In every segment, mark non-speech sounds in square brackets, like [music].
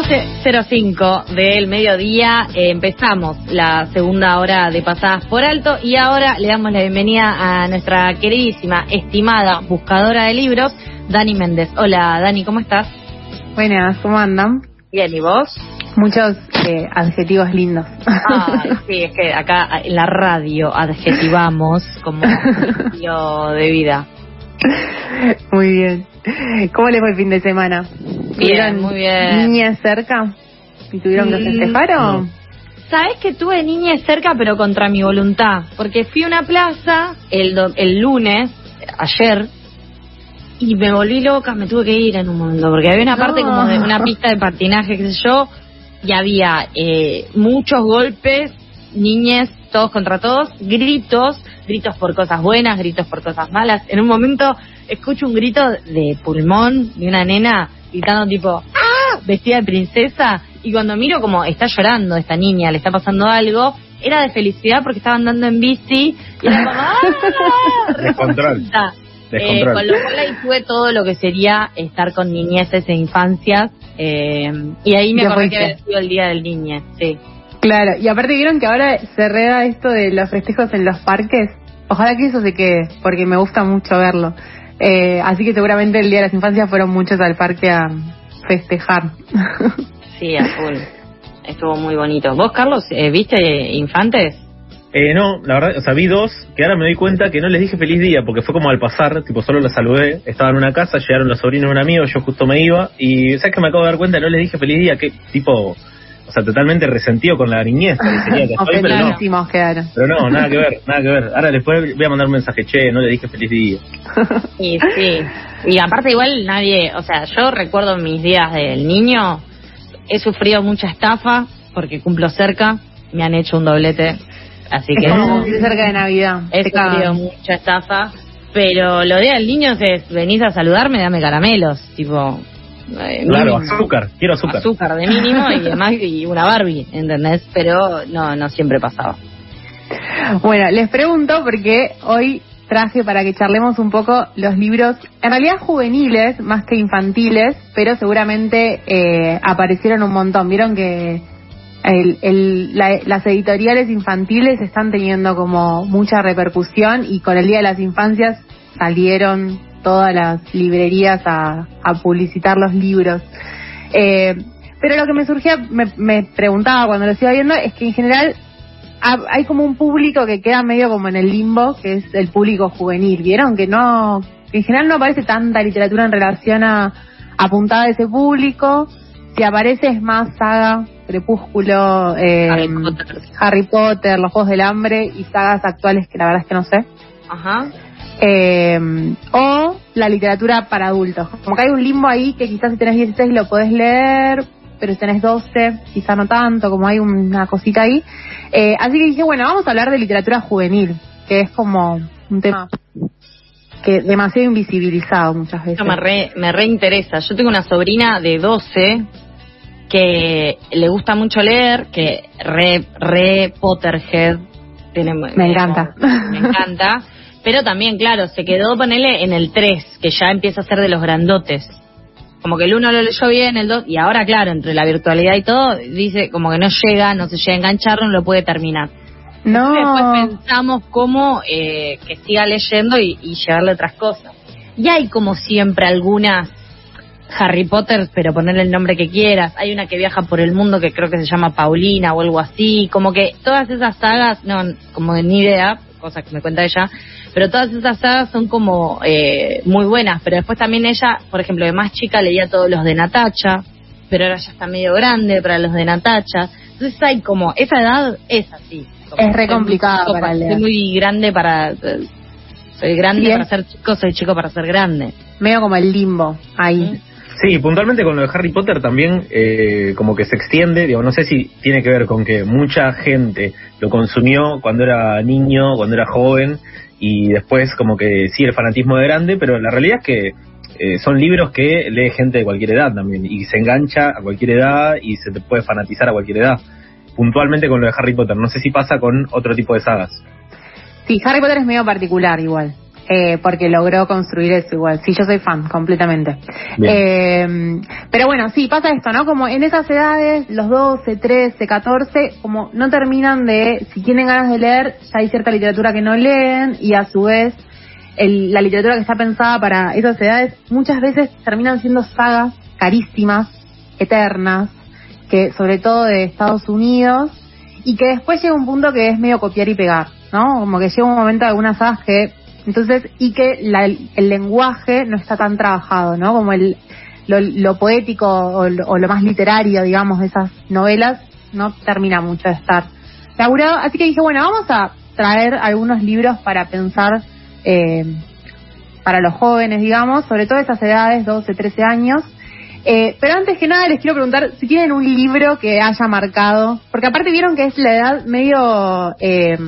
12.05 del mediodía eh, empezamos la segunda hora de Pasadas por Alto y ahora le damos la bienvenida a nuestra queridísima, estimada buscadora de libros, Dani Méndez. Hola Dani, ¿cómo estás? Buenas, ¿cómo andan? Bien, ¿y vos? Muchos eh, adjetivos lindos. Ay, sí, es que acá en la radio adjetivamos como estilo de vida. Muy bien. ¿Cómo les fue el fin de semana? Bien, ¿Tuvieron muy bien. niñas cerca? ¿Y tuvieron que Mm, festejar o...? Sabes que tuve niñez cerca, pero contra mi voluntad. Porque fui a una plaza el, do- el lunes, ayer, y me volví loca, me tuve que ir en un momento. Porque había una No. parte como de una pista de patinaje, qué sé yo, y había eh, muchos golpes, niñez, todos contra todos, gritos, gritos por cosas buenas, gritos por cosas malas. En un momento escucho un grito de pulmón de una nena gritando tipo, ¡ah! vestida de princesa, y cuando miro como está llorando esta niña, le está pasando algo, era de felicidad porque estaba andando en bici, y era como, ¡ah! [laughs] Descontrol. Eh, con lo cual ahí tuve todo lo que sería estar con niñeces e infancias, eh, y ahí me acordé que había sido el día del niñe, sí. Claro, y aparte vieron que ahora se reda esto de los festejos en los parques. Ojalá que eso se quede, porque me gusta mucho verlo. Eh, así que seguramente el Día de las Infancias fueron muchos al parque a festejar. [laughs] Sí, a full. Estuvo muy bonito. ¿Vos, Carlos, eh, viste infantes? Eh, no, la verdad, o sea, vi dos que ahora me doy cuenta que no les dije feliz día porque fue como al pasar, tipo, solo los saludé. Estaba en una casa, llegaron los sobrinos de un amigo, yo justo me iba y, ¿sabes que me acabo de dar cuenta? No les dije feliz día, que tipo, o sea, totalmente resentido con la niñez, parecería que [laughs] estoy, pero no. Pero no, nada que ver, nada que ver. Ahora después voy a mandar un mensaje, che, no le dije feliz día. [laughs] Y sí. Y aparte igual nadie, o sea, yo recuerdo mis días del niño, he sufrido mucha estafa porque cumplo cerca, me han hecho un doblete, así que Es como cumplir cerca de Navidad. he sufrido mucha estafa. Pero lo de al niño es venís a saludarme, dame caramelos, tipo... eh, Claro, mínimo. azúcar, quiero azúcar. azúcar de mínimo y [laughs] además y una Barbie, ¿entendés? Pero no, no siempre pasaba. Bueno, les pregunto porque hoy traje para que charlemos un poco los libros, en realidad juveniles más que infantiles, pero seguramente eh, aparecieron un montón. Vieron que el- el- la- las editoriales infantiles están teniendo como mucha repercusión y con el Día de las Infancias salieron todas las librerías a, a publicitar los libros. Eh, pero lo que me surgía, me, me preguntaba cuando los iba viendo, es que en general ha- hay como un público que queda medio como en el limbo, que es el público juvenil. ¿Vieron? Que no, que en general no aparece tanta literatura en relación a apuntada a ese público. Si aparece es más saga, Crepúsculo, eh, Harry Potter. Harry Potter, Los Juegos del Hambre y sagas actuales que la verdad es que no sé. Ajá. Eh, o la literatura para adultos. Como que hay un limbo ahí que quizás si tenés 16 lo podés leer, pero si tenés 12 quizás no tanto, como hay una cosita ahí. Eh, así que dije, bueno, vamos a hablar de literatura juvenil, que es como un tema que demasiado invisibilizado muchas veces. Me re, me reinteresa. Yo tengo una sobrina de 12 que le gusta mucho leer, que re, re Potterhead. Tiene, Me encanta. Me encanta. Pero también, claro, se quedó, ponele, en el 3, que ya empieza a ser de los grandotes. Como que el 1 lo leyó bien, el 2, y ahora, claro, entre la virtualidad y todo, dice como que no llega, no se llega a enganchar, no lo puede terminar. No, Después pensamos cómo eh, que siga leyendo y, y llevarle otras cosas. Y hay como siempre algunas Harry Potter, pero ponerle el nombre que quieras. Hay una que viaja por el mundo que creo que se llama Paulina o algo así. Como que todas esas sagas, no, como de ni idea, cosa que me cuenta ella, pero todas esas sagas son como eh, muy buenas. Pero después también ella, por ejemplo, de más chica leía todos los de Natacha, pero ahora ya está medio grande para los de Natacha. Entonces hay como, esa edad es así. Como Es re muy para leer. Soy muy grande para... eh, Soy grande Sí, para ser chico, soy chico para ser grande. medio como el limbo ahí. Sí, puntualmente con lo de Harry Potter también eh, como que se extiende, digo, no sé si tiene que ver con que mucha gente lo consumió cuando era niño, cuando era joven y después como que sí el fanatismo de grande, pero la realidad es que eh, son libros que lee gente de cualquier edad también y se engancha a cualquier edad y se te puede fanatizar a cualquier edad. Puntualmente con lo de Harry Potter, no sé si pasa con otro tipo de sagas. Sí, Harry Potter es medio particular igual. Eh, porque logró construir eso igual. Sí, yo soy fan, completamente. Eh, pero bueno, sí, pasa esto, ¿no? Como en esas edades, los 12, 13, 14, como no terminan de, si tienen ganas de leer, ya hay cierta literatura que no leen y a su vez el, la literatura que está pensada para esas edades muchas veces terminan siendo sagas carísimas, eternas, que sobre todo de Estados Unidos y que después llega un punto que es medio copiar y pegar, ¿no? Como que llega un momento de algunas sagas que entonces, y que el lenguaje no está tan trabajado, ¿no? Como el, lo, poético o lo, más literario, digamos, de esas novelas, no termina mucho de estar laburado. Así que dije, bueno, vamos a traer algunos libros para pensar eh, para los jóvenes, digamos, sobre todo esas edades, 12, 13 años. Eh, pero antes que nada les quiero preguntar si tienen un libro que haya marcado, porque aparte vieron que es la edad medio eh,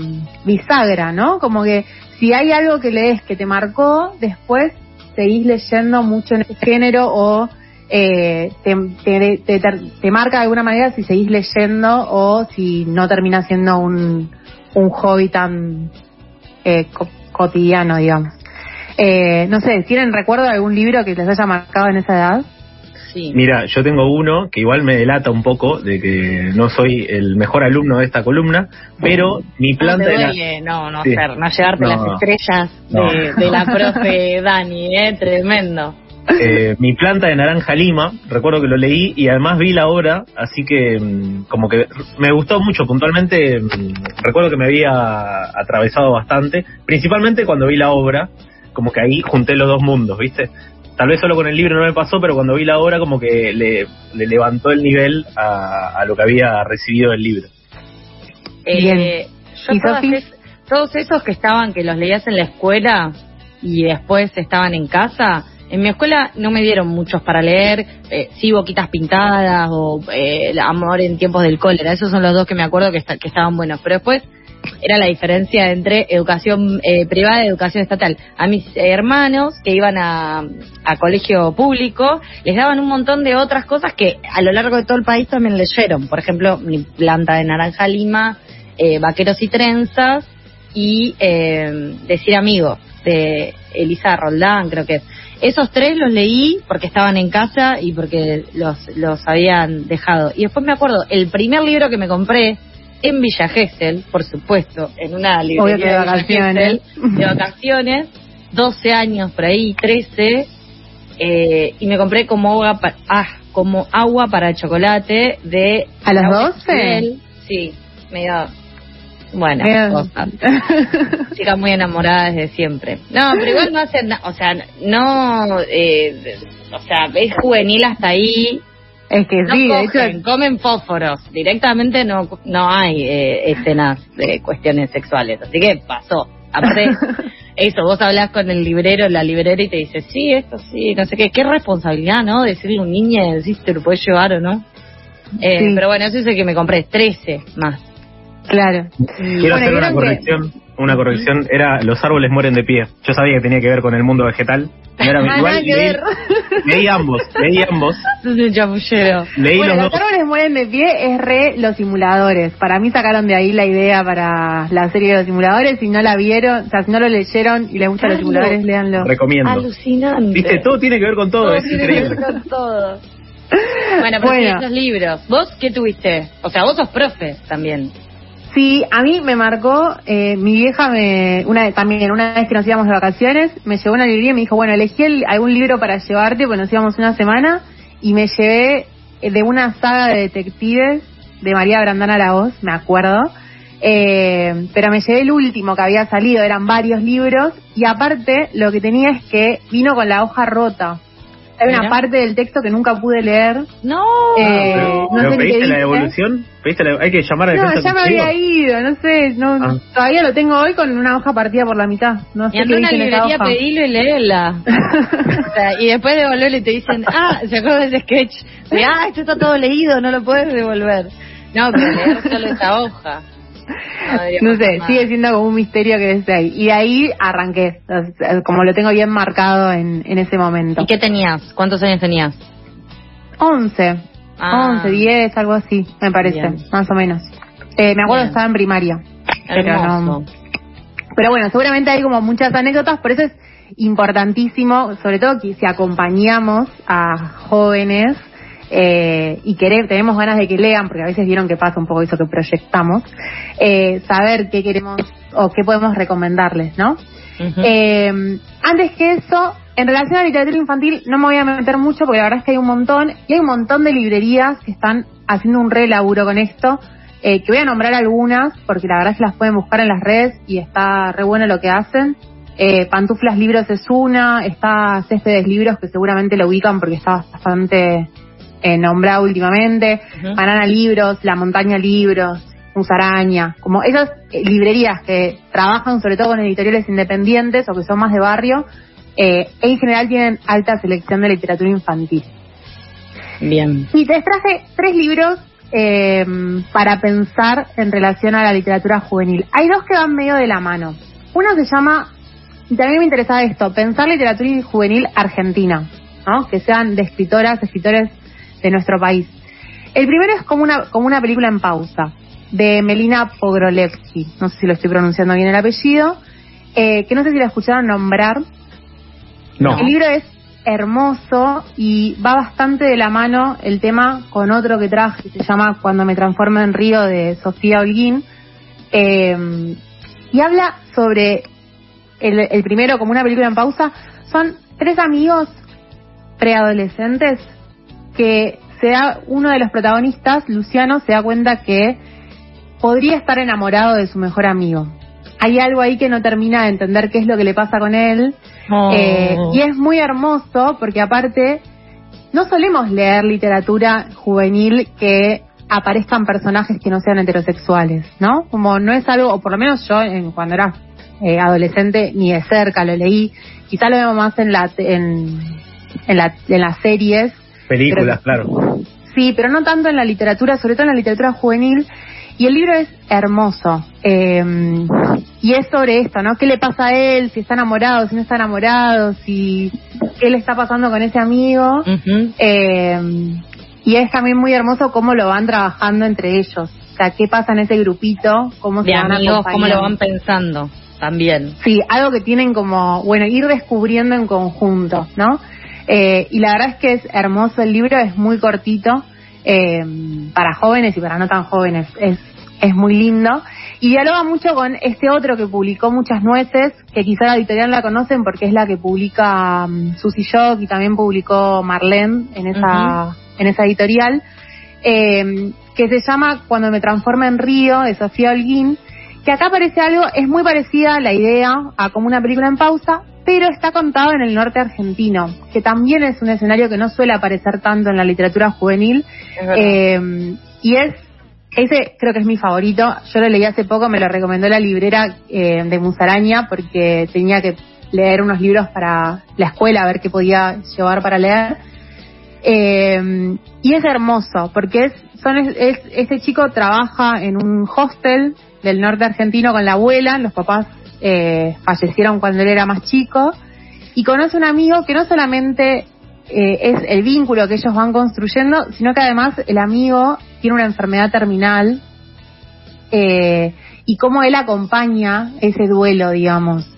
bisagra, ¿no? Como que si hay algo que lees que te marcó, después seguís leyendo mucho en ese género o eh, te, marca de alguna manera si seguís leyendo o si no termina siendo un, hobby tan eh, cotidiano, digamos. Eh, no sé, ¿tienen recuerdo de algún libro que les haya marcado en esa edad? Mira, yo tengo uno que igual me delata un poco de que no soy el mejor alumno de esta columna, pero mi planta... No, no, no, ser, no llevarte las estrellas de, la profe [laughs] Dani, ¿eh? Tremendo. Eh, mi planta de naranja lima, recuerdo que lo leí y además vi la obra, así que mm, como que me gustó mucho puntualmente, mm, recuerdo que me había atravesado bastante, principalmente cuando vi la obra, como que ahí junté los dos mundos, ¿viste? Tal vez solo con el libro no me pasó, pero cuando vi la obra como que le, levantó el nivel a, lo que había recibido el libro. Eh, yo todos esos que estaban, que los leías en la escuela y después estaban en casa, en mi escuela no me dieron muchos para leer, eh, sí, Boquitas Pintadas o eh, Amor en tiempos del cólera, esos son los dos que me acuerdo que, que estaban buenos, pero después era la diferencia entre educación eh, privada y educación estatal. A mis hermanos que iban a, colegio público les daban un montón de otras cosas que a lo largo de todo el país también leyeron. Por ejemplo, mi planta de naranja lima, eh, vaqueros y trenzas y eh, Decir Amigo de Elisa Roldán, creo que Esos tres los leí porque estaban en casa y porque los, los habían dejado. Y después me acuerdo, el primer libro que me compré en Villa Gesell, por supuesto, en una librería de, vacaciones. de vacaciones, 12 años por ahí, 13, eh, y me compré como agua, para, ah, como agua para chocolate de... ¿A las 12? Sí, medio... Bueno, chica muy enamorada desde siempre. No, pero igual no hacen nada, o sea, no, eh, o sea, es juvenil hasta ahí, es que sí, de hecho... comen fósforos. Directamente no, no hay eh, escenas de cuestiones sexuales. Así que pasó. Aparte, [laughs] eso, vos hablas con el librero, la librera y te dice, sí, esto sí, no sé qué. Qué responsabilidad, ¿no? Decirle a un niño si te lo puedes llevar o no. Eh, Pero bueno, eso es el que me compré, 13 más. Claro. Quiero hacer una corrección. Una corrección era los árboles mueren de pie. Yo sabía que tenía que ver con el mundo vegetal. No era [laughs] ah, igual, leí, [laughs] leí, ambos, leí ambos. Es un chapullero. Leí bueno, los, árboles mueren de pie es re los simuladores. Para mí sacaron de ahí la idea para la serie de los simuladores. Si no la vieron, o sea, si no lo leyeron y les gustan los simuladores, léanlo. Recomiendo. Alucinante. Viste, todo tiene que ver con todo, es tiene increíble. Que ver con todo. [laughs] Bueno, pero bueno. esos libros. ¿Vos qué tuviste? O sea, vos sos profe también. Sí, a mí me marcó, eh, mi vieja me, una también una vez que nos íbamos de vacaciones, me llevó una librería y me dijo, bueno, elegí algún libro para llevarte, pues nos íbamos una semana, y me llevé eh, de una saga de detectives de María Brandana La Voz, me acuerdo, eh, pero me llevé el último que había salido, eran varios libros, y aparte lo que tenía es que vino con la hoja rota. Hay una parte del texto que nunca pude leer. No. Eh, ah, no sé pediste la devolución? hay que llamar a No, ya me había ido, no sé, no, ah. todavía lo tengo hoy con una hoja partida por la mitad. No sé y qué una librería pedilo y léela. [laughs] o sea, y después devolverle y te dicen, ah, se acuerda de ese sketch. De, ah, esto está todo leído, no lo puedes devolver. No, pero leer solo esa hoja. No, [laughs] sé, sigue siendo como un misterio que desde ahí. Y de ahí arranqué, como lo tengo bien marcado en, en ese momento. ¿Y qué tenías? ¿Cuántos años tenías? 11. Ah. 11, 10, algo así, me parece, más o menos. Eh, me acuerdo que estaba en primaria. Pero no, Pero bueno, seguramente hay como muchas anécdotas, por eso es importantísimo, sobre todo que si acompañamos a jóvenes eh, y querer, tenemos ganas de que lean, porque a veces vieron que pasa un poco eso que proyectamos, eh, saber qué queremos o qué podemos recomendarles, ¿no? eh, antes que eso, en relación a literatura infantil, no me voy a meter mucho porque la verdad es que hay un montón, y hay un montón de librerías que están haciendo un re laburo con esto, eh, que voy a nombrar algunas, porque la verdad es que las pueden buscar en las redes y está re bueno lo que hacen. Eh, Pantuflas Libros es una, está Céspedes Libros, que seguramente lo ubican porque está bastante eh, nombrado últimamente, Banana Libros, La Montaña Libros, Musaraña, como esas eh, librerías que trabajan sobre todo con editoriales independientes o que son más de barrio, eh, en general tienen alta selección de literatura infantil. Bien. Y te traje tres libros eh, para pensar en relación a la literatura juvenil. Hay dos que van medio de la mano. Uno se llama, y también me interesa esto, pensar literatura juvenil argentina, ¿no? Que sean de escritoras, escritores de nuestro país. El primero es como una, como una película en pausa, de Melina Pogrolevsky, no sé si lo estoy pronunciando bien el apellido, eh, que no sé si la escucharon nombrar. No. El libro es hermoso y va bastante de la mano el tema con otro que traje, que se llama Cuando me transformo en río de Sofía Holguín. Eh, y habla sobre el, el primero como una película en pausa. Son tres amigos preadolescentes que se da, uno de los protagonistas, Luciano, se da cuenta que podría estar enamorado de su mejor amigo. Hay algo ahí que no termina de entender qué es lo que le pasa con él. Oh. Eh, y es muy hermoso porque aparte no solemos leer literatura juvenil que aparezcan personajes que no sean heterosexuales, ¿no? Como no es algo, o por lo menos yo en, cuando era eh, adolescente ni de cerca lo leí. Quizá lo vemos más en la en, en, la, en las series. Películas, pero- claro. Sí, pero no tanto en la literatura, sobre todo en la literatura juvenil. Y el libro es hermoso. Eh, y es sobre esto, ¿no? ¿Qué le pasa a él? Si está enamorado, si no está enamorado, si qué le está pasando con ese amigo. Eh, y es también muy hermoso cómo lo van trabajando entre ellos. O sea, qué pasa en ese grupito, cómo De se van amigos, cómo lo van pensando también. Sí, algo que tienen como, bueno, ir descubriendo en conjunto, ¿no? Eh, y la verdad es que es hermoso el libro, es muy cortito, eh, para jóvenes y para no tan jóvenes, es, es muy lindo. Y dialoga mucho con este otro que publicó Muchas Nueces, que quizá la editorial la conocen porque es la que publica um, Susy Shock y también publicó Marlene en esa, en esa editorial, eh, que se llama Cuando me transforma en río, de Sofía Holguín, que acá aparece algo, es muy parecida la idea a como una película en pausa, pero está contado en el norte argentino, que también es un escenario que no suele aparecer tanto en la literatura juvenil, eh, y es, ese creo que es mi favorito, yo lo leí hace poco, me lo recomendó la librera eh, de Musaraña, porque tenía que leer unos libros para la escuela, a ver qué podía llevar para leer. Eh, y es hermoso, porque es, son, es, es- este chico trabaja en un hostel del norte argentino con la abuela, los papás eh, fallecieron cuando él era más chico, y conoce un amigo que no solamente eh, es el vínculo que ellos van construyendo, sino que además el amigo tiene una enfermedad terminal eh, y cómo él acompaña ese duelo, digamos.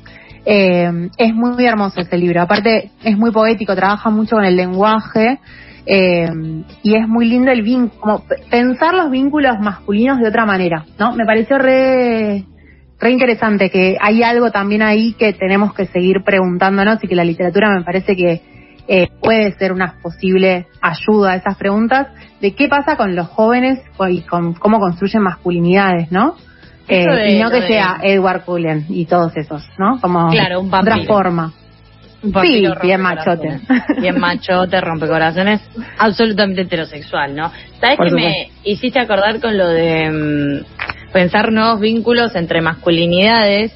Eh, es muy, hermoso ese libro. Aparte, es muy poético, trabaja mucho con el lenguaje eh, y es muy lindo el vínculo, pensar los vínculos masculinos de otra manera, ¿no? Me pareció re, re interesante que hay algo también ahí que tenemos que seguir preguntándonos y que la literatura me parece que eh, puede ser una posible ayuda a esas preguntas de qué pasa con los jóvenes y con cómo construyen masculinidades, ¿no? Eh, de- y no que de- sea Edward Cullen y todos esos, ¿no? Como Claro, un otra forma. Un Sí, bien machote. Bien machote, rompecorazones, absolutamente heterosexual, ¿no? ¿Sabes que me hiciste acordar con lo de mm, pensar nuevos vínculos entre masculinidades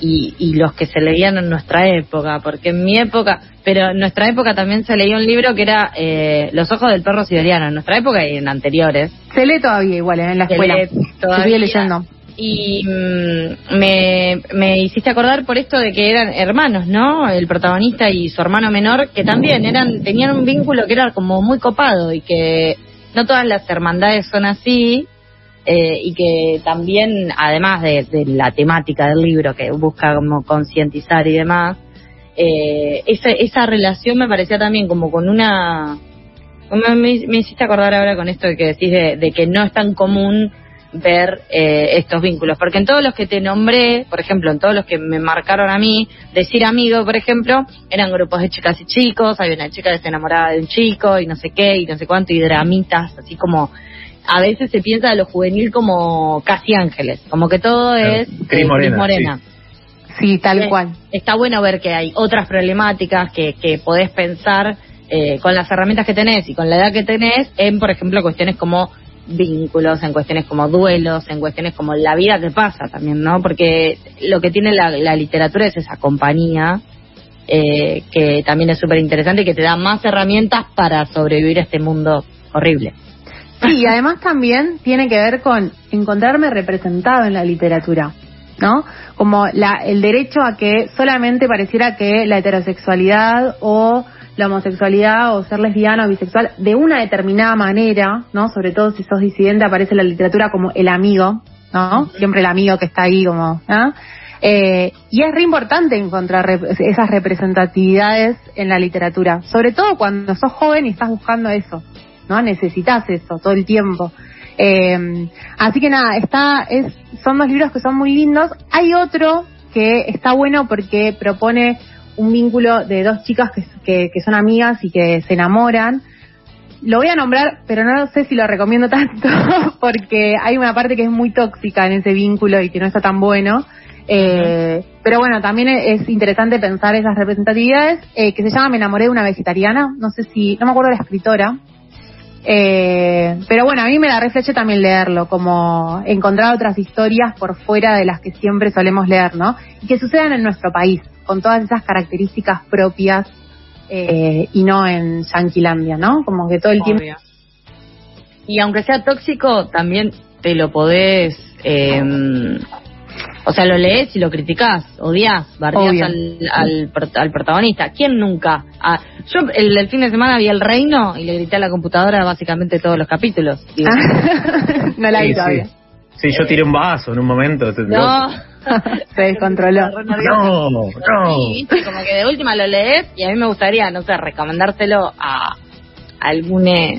y, y los que se leían en nuestra época? Porque en mi época, pero en nuestra época también se leía un libro que era eh, Los ojos del perro siberiano, en nuestra época y en anteriores. Se lee todavía igual ¿eh? en la Se escuela. Se sigue leyendo. Y mm, me, me hiciste acordar por esto de que eran hermanos, ¿no? El protagonista y su hermano menor, que también eran tenían un vínculo que era como muy copado y que no todas las hermandades son así. Eh, y que también, además de, la temática del libro que busca como concientizar y demás, eh, esa, esa relación me parecía también como con una... Me, me, hiciste acordar ahora con esto que decís de, de que no es tan común ver eh, estos vínculos. Porque en todos los que te nombré, por ejemplo, en todos los que me marcaron a mí, decir amigo, por ejemplo, eran grupos de chicas y chicos, había una chica que se enamoraba de un chico y no sé qué, y no sé cuánto, y dramitas, así como a veces se piensa de lo juvenil como casi ángeles, como que todo es Cris Morena. Sí. tal cual. Está bueno ver que hay otras problemáticas que, que podés pensar eh, con las herramientas que tenés y con la edad que tenés en, por ejemplo, cuestiones como vínculos, en cuestiones como duelos, en cuestiones como la vida que pasa también, ¿no? Porque lo que tiene la, literatura es esa compañía eh, que también es súper interesante y que te da más herramientas para sobrevivir a este mundo horrible. Sí, y además también tiene que ver con encontrarme representado en la literatura, ¿no? Como la, el derecho a que solamente pareciera que la heterosexualidad o la homosexualidad o ser lesbiana o bisexual de una determinada manera, ¿no? Sobre todo si sos disidente aparece en la literatura como el amigo, ¿no? Siempre el amigo que está ahí como, ¿no? Eh, y es re importante encontrar esas representatividades en la literatura, sobre todo cuando sos joven y estás buscando eso, ¿no? Necesitas eso todo el tiempo. Eh, así que nada, está, es, son dos libros que son muy lindos. Hay otro que está bueno porque propone un vínculo de dos chicas que, que, son amigas y que se enamoran. Lo voy a nombrar, pero no sé si lo recomiendo tanto, [laughs] porque hay una parte que es muy tóxica en ese vínculo y que no está tan bueno. Eh, pero bueno, también es interesante pensar esas representatividades, eh, que se llama Me enamoré de una vegetariana, no sé si, no me acuerdo la escritora, eh, pero bueno, a mí me da refleje también leerlo, como encontrar otras historias por fuera de las que siempre solemos leer, ¿no? Y que sucedan en nuestro país con todas esas características propias eh, y no en Yanquilandia, ¿no? Como que todo el tiempo. Y aunque sea tóxico, también te lo podés. Eh, o sea, lo lees y lo criticás, odias, bardeás al, al, al, protagonista. ¿Quién nunca? Ah, yo el, el, fin de semana vi El Reino y le grité a la computadora básicamente todos los capítulos. [laughs] no la vi todavía. Sí, yo tiré un vaso en un momento. No. [laughs] Se descontroló. No, no. como que de última lo lees y a mí me gustaría, no sé, recomendárselo a algún eh,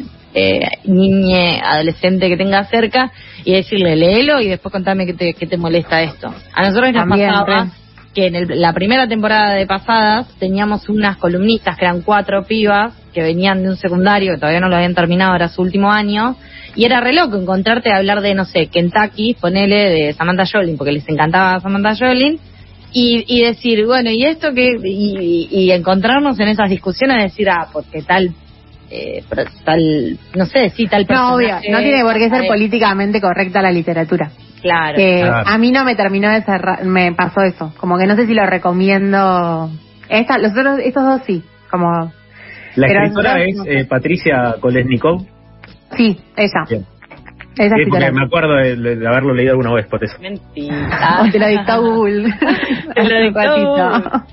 niñe, adolescente que tenga cerca y decirle, léelo y después contame qué te, qué te molesta esto. A nosotros nos pasaba que en la primera temporada de pasadas teníamos unas columnistas que eran cuatro pibas que venían de un secundario que todavía no lo habían terminado, era su último año, y era re loco encontrarte a hablar de, no sé, Kentucky, ponele de Samantha Jolin, porque les encantaba Samantha Jolin, y, y decir, bueno, y esto que, y, y encontrarnos en esas discusiones, decir, ah, porque tal eh, tal, no sé, sí, tal No, obvio, no tiene por qué ser políticamente correcta la literatura. Claro. A mí no me terminó de cerrar, me pasó eso. Como que no sé si lo recomiendo. Esta, los otros, estos dos sí, como. La escritora es eh, Patricia Kolesnikov. Sí, ella. Bien. Esa sí, porque me acuerdo de, haberlo leído alguna vez por eso. Mentira. [laughs] te lo dictó Google. [laughs] te lo dictó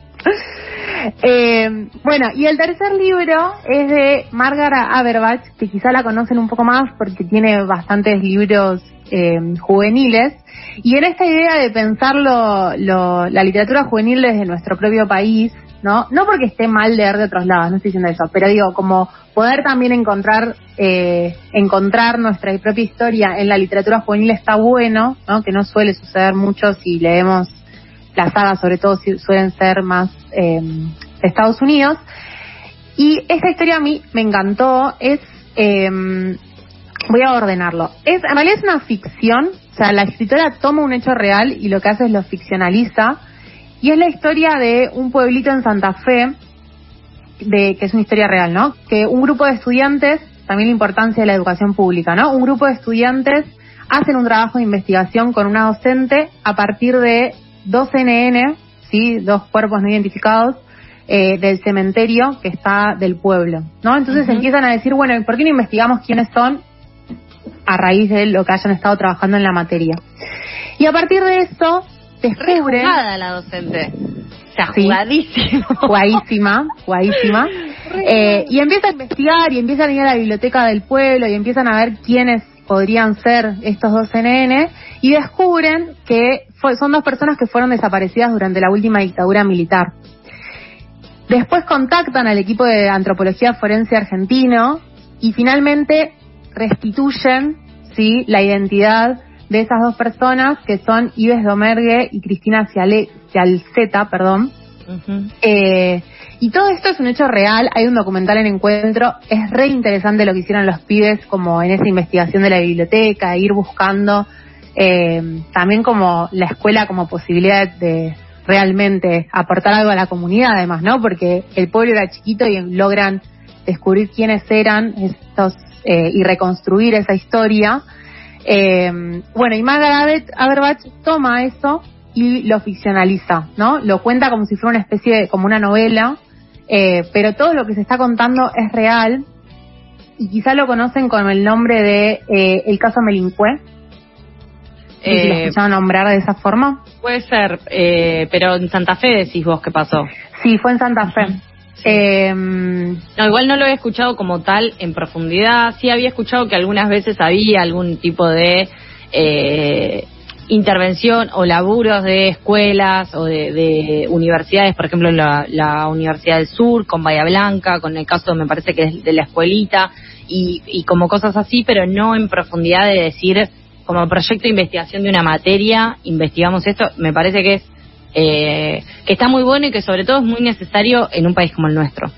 eh, bueno, y el tercer libro es de Margaret Aberbach, que quizá la conocen un poco más porque tiene bastantes libros eh, juveniles. Y en esta idea de pensar la literatura juvenil desde nuestro propio país, ¿no? No porque esté mal leer de otros lados, no estoy diciendo eso, pero digo, como poder también encontrar, eh, encontrar nuestra propia historia en la literatura juvenil está bueno, ¿no? Que no suele suceder mucho si leemos las sagas sobre todo suelen ser más eh, Estados Unidos. Y esta historia a mí me encantó, es, eh, voy a ordenarlo, es, en realidad es una ficción, o sea, la escritora toma un hecho real y lo que hace es lo ficcionaliza, y es la historia de un pueblito en Santa Fe, de, que es una historia real, ¿no? Que un grupo de estudiantes, también la importancia de la educación pública, ¿no? Un grupo de estudiantes hacen un trabajo de investigación con una docente a partir de dos NN, ¿sí? dos cuerpos no identificados, eh, del cementerio que está del pueblo, ¿no? Entonces empiezan a decir, bueno, ¿por qué no investigamos quiénes son a raíz de lo que hayan estado trabajando en la materia? Y a partir de eso, descubren... la docente. O [laughs] jugadísima. Jugadísima, [laughs] jugadísima. Eh, y empiezan a investigar y empiezan a ir a la biblioteca del pueblo y empiezan a ver quiénes podrían ser estos dos NN y descubren que son dos personas que fueron desaparecidas durante la última dictadura militar. Después contactan al equipo de antropología forense argentino y finalmente restituyen ¿sí? la identidad de esas dos personas que son Ives Domergue y Cristina Cialceta, perdón. eh, y todo esto es un hecho real, hay un documental en encuentro, es re interesante lo que hicieron los pibes como en esa investigación de la biblioteca, ir buscando eh, también como la escuela como posibilidad de realmente aportar algo a la comunidad además, ¿no? Porque el pueblo era chiquito y logran descubrir quiénes eran estos eh, y reconstruir esa historia. Eh, bueno, y Margaret Aberbach toma eso y lo ficcionaliza, ¿no? Lo cuenta como si fuera una especie de, como una novela, eh, pero todo lo que se está contando es real y quizá lo conocen con el nombre de eh, el caso Melincué. Eh, ¿Lo escucharon nombrar de esa forma? Puede ser, eh, pero en Santa Fe decís vos qué pasó. Sí, fue en Santa Fe. Eh, no, igual no lo he escuchado como tal en profundidad. Sí había escuchado que algunas veces había algún tipo de eh, intervención o laburos de escuelas o de, universidades, por ejemplo, la, la, Universidad del Sur con Bahía Blanca, con el caso me parece que es de la escuelita y, y como cosas así, pero no en profundidad de decir como proyecto de investigación de una materia, investigamos esto, me parece que es eh, que está muy bueno y que sobre todo es muy necesario en un país como el nuestro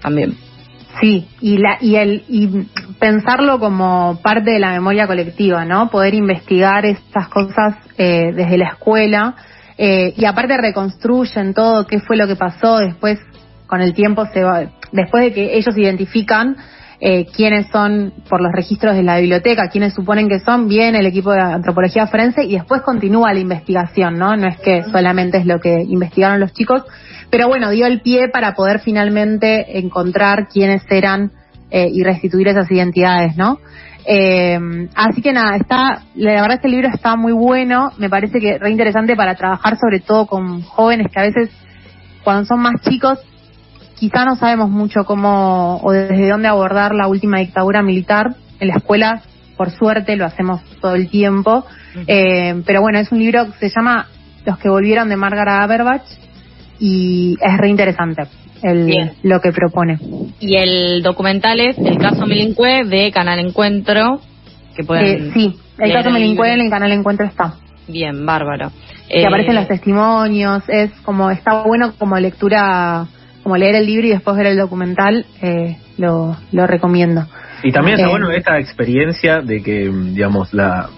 también. Sí, y la y el y pensarlo como parte de la memoria colectiva, ¿no? Poder investigar estas cosas eh, desde la escuela eh, y aparte reconstruyen todo qué fue lo que pasó después con el tiempo se va después de que ellos identifican eh, quiénes son por los registros de la biblioteca, quiénes suponen que son, bien el equipo de antropología forense y después continúa la investigación, ¿no? No es que solamente es lo que investigaron los chicos, pero bueno, dio el pie para poder finalmente encontrar quiénes eran eh, y restituir esas identidades, ¿no? Eh, así que nada, está, la verdad este libro está muy bueno, me parece que re interesante para trabajar sobre todo con jóvenes que a veces cuando son más chicos quizá no sabemos mucho cómo o desde dónde abordar la última dictadura militar. En la escuela, por suerte, lo hacemos todo el tiempo. Eh, pero bueno, es un libro que se llama Los que volvieron de Margaret Aberbach y es re interesante el, lo que propone. Y el documental es El caso Melincue de Canal Encuentro. Que pueden eh, sí, el caso Melincue en el Canal Encuentro está. Bien, bárbaro. Que aparecen los testimonios, es como, está bueno como lectura como leer el libro y después ver el documental, eh, lo, lo recomiendo. Y también está eh, bueno esta experiencia de que, digamos, la,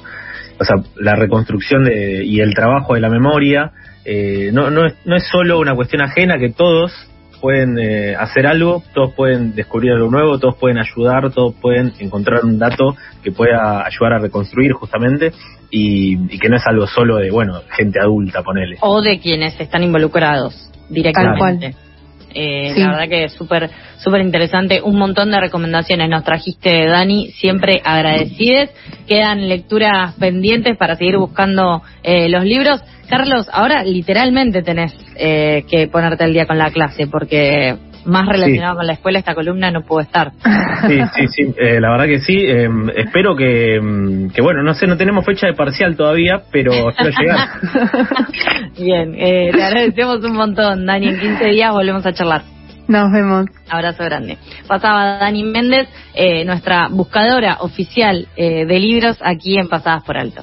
o sea, la reconstrucción de, y el trabajo de la memoria eh, no, no, es, no es solo una cuestión ajena, que todos pueden eh, hacer algo, todos pueden descubrir algo nuevo, todos pueden ayudar, todos pueden encontrar un dato que pueda ayudar a reconstruir justamente y, y que no es algo solo de, bueno, gente adulta, ponele. O de quienes están involucrados directamente. Eh, La verdad que es súper súper interesante. Un montón de recomendaciones nos trajiste, Dani. Siempre agradecides. Quedan lecturas pendientes para seguir buscando eh, los libros. Carlos, ahora literalmente tenés eh, que ponerte al día con la clase porque más relacionado con la escuela esta columna no puedo estar. Sí, [laughs] sí, sí, eh, la verdad que sí. Eh, espero que, mm, que, bueno, no sé, no tenemos fecha de parcial todavía, pero espero [laughs] llegar. Bien, eh, te agradecemos un montón, Dani. En 15 días volvemos a charlar. Nos vemos. Abrazo grande. Pasaba Dani Méndez, eh, nuestra buscadora oficial eh, de libros aquí en Pasadas por Alto.